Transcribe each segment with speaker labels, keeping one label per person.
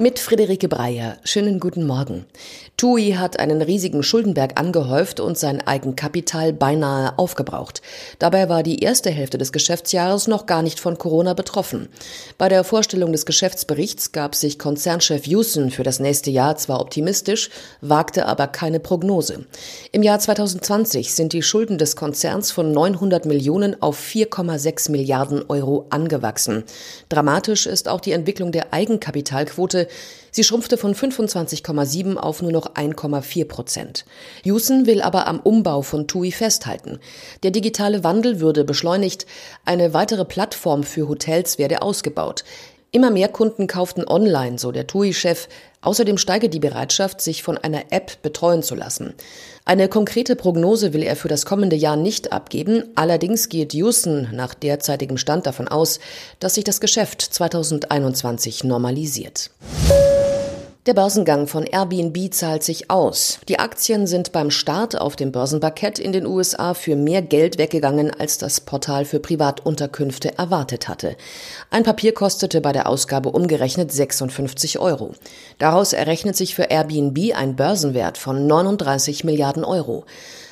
Speaker 1: Mit Friederike Breyer. Schönen guten Morgen. TUI hat einen riesigen Schuldenberg angehäuft und sein Eigenkapital beinahe aufgebraucht. Dabei war die erste Hälfte des Geschäftsjahres noch gar nicht von Corona betroffen. Bei der Vorstellung des Geschäftsberichts gab sich Konzernchef Houston für das nächste Jahr zwar optimistisch, wagte aber keine Prognose. Im Jahr 2020 sind die Schulden des Konzerns von 900 Millionen auf 4,6 Milliarden Euro angewachsen. Dramatisch ist auch die Entwicklung der Eigenkapitalquote, Sie schrumpfte von 25,7 auf nur noch 1,4 Prozent. Houston will aber am Umbau von TUI festhalten. Der digitale Wandel würde beschleunigt, eine weitere Plattform für Hotels werde ausgebaut. Immer mehr Kunden kauften online, so der TUI-Chef. Außerdem steige die Bereitschaft, sich von einer App betreuen zu lassen. Eine konkrete Prognose will er für das kommende Jahr nicht abgeben. Allerdings geht Houston nach derzeitigem Stand davon aus, dass sich das Geschäft 2021 normalisiert. Der Börsengang von Airbnb zahlt sich aus. Die Aktien sind beim Start auf dem Börsenparkett in den USA für mehr Geld weggegangen, als das Portal für Privatunterkünfte erwartet hatte. Ein Papier kostete bei der Ausgabe umgerechnet 56 Euro. Daraus errechnet sich für Airbnb ein Börsenwert von 39 Milliarden Euro.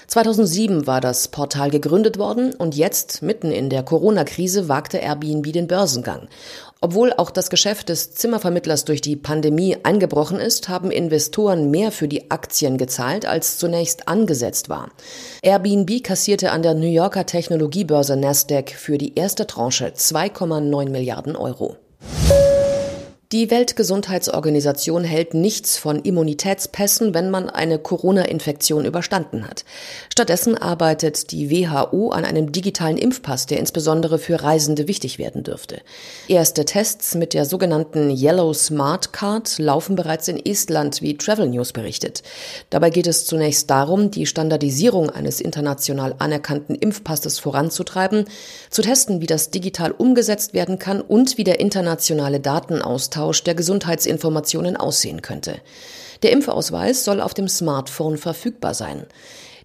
Speaker 1: 2007 war das Portal gegründet worden und jetzt, mitten in der Corona-Krise, wagte Airbnb den Börsengang. Obwohl auch das Geschäft des Zimmervermittlers durch die Pandemie eingebrochen ist, haben Investoren mehr für die Aktien gezahlt, als zunächst angesetzt war. Airbnb kassierte an der New Yorker Technologiebörse Nasdaq für die erste Tranche 2,9 Milliarden Euro. Die Weltgesundheitsorganisation hält nichts von Immunitätspässen, wenn man eine Corona-Infektion überstanden hat. Stattdessen arbeitet die WHO an einem digitalen Impfpass, der insbesondere für Reisende wichtig werden dürfte. Erste Tests mit der sogenannten Yellow Smart Card laufen bereits in Estland, wie Travel News berichtet. Dabei geht es zunächst darum, die Standardisierung eines international anerkannten Impfpasses voranzutreiben, zu testen, wie das digital umgesetzt werden kann und wie der internationale Datenaustausch Austausch der Gesundheitsinformationen aussehen könnte. Der Impfausweis soll auf dem Smartphone verfügbar sein.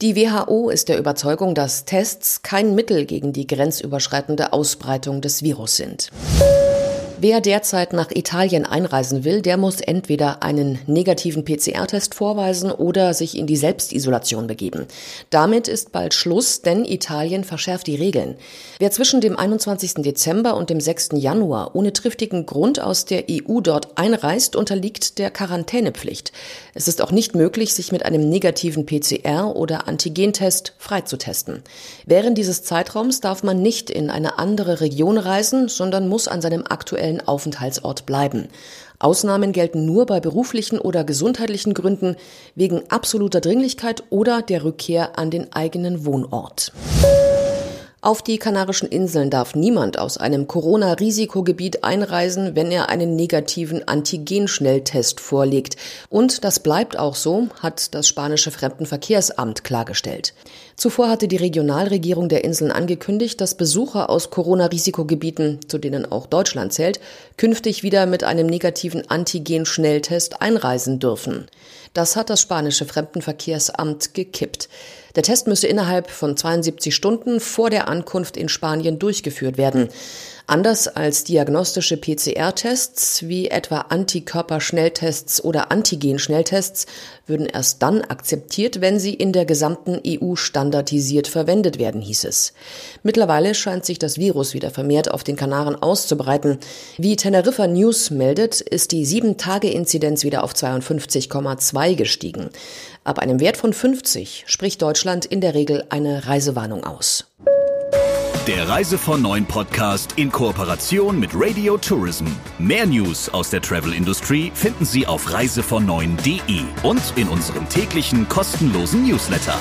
Speaker 1: Die WHO ist der Überzeugung, dass Tests kein Mittel gegen die grenzüberschreitende Ausbreitung des Virus sind. Wer derzeit nach Italien einreisen will, der muss entweder einen negativen PCR-Test vorweisen oder sich in die Selbstisolation begeben. Damit ist bald Schluss, denn Italien verschärft die Regeln. Wer zwischen dem 21. Dezember und dem 6. Januar ohne triftigen Grund aus der EU dort einreist, unterliegt der Quarantänepflicht. Es ist auch nicht möglich, sich mit einem negativen PCR- oder Antigentest freizutesten. Während dieses Zeitraums darf man nicht in eine andere Region reisen, sondern muss an seinem aktuellen aktuellen Aufenthaltsort bleiben. Ausnahmen gelten nur bei beruflichen oder gesundheitlichen Gründen, wegen absoluter Dringlichkeit oder der Rückkehr an den eigenen Wohnort. Auf die Kanarischen Inseln darf niemand aus einem Corona-Risikogebiet einreisen, wenn er einen negativen Antigen-Schnelltest vorlegt. Und das bleibt auch so, hat das spanische Fremdenverkehrsamt klargestellt. Zuvor hatte die Regionalregierung der Inseln angekündigt, dass Besucher aus Corona-Risikogebieten, zu denen auch Deutschland zählt, künftig wieder mit einem negativen Antigen-Schnelltest einreisen dürfen. Das hat das spanische Fremdenverkehrsamt gekippt. Der Test müsse innerhalb von 72 Stunden vor der Ankunft in Spanien durchgeführt werden. Anders als diagnostische PCR-Tests wie etwa Antikörperschnelltests oder Antigen-Schnelltests würden erst dann akzeptiert, wenn sie in der gesamten EU standardisiert verwendet werden, hieß es. Mittlerweile scheint sich das Virus wieder vermehrt auf den Kanaren auszubreiten. Wie Teneriffa News meldet, ist die 7-Tage-Inzidenz wieder auf 52,2 gestiegen. Ab einem Wert von 50 spricht Deutschland in der Regel eine Reisewarnung aus.
Speaker 2: Der Reise von Neuen Podcast in Kooperation mit Radio Tourism. Mehr News aus der Travel Industry finden Sie auf reisevon und in unserem täglichen kostenlosen Newsletter.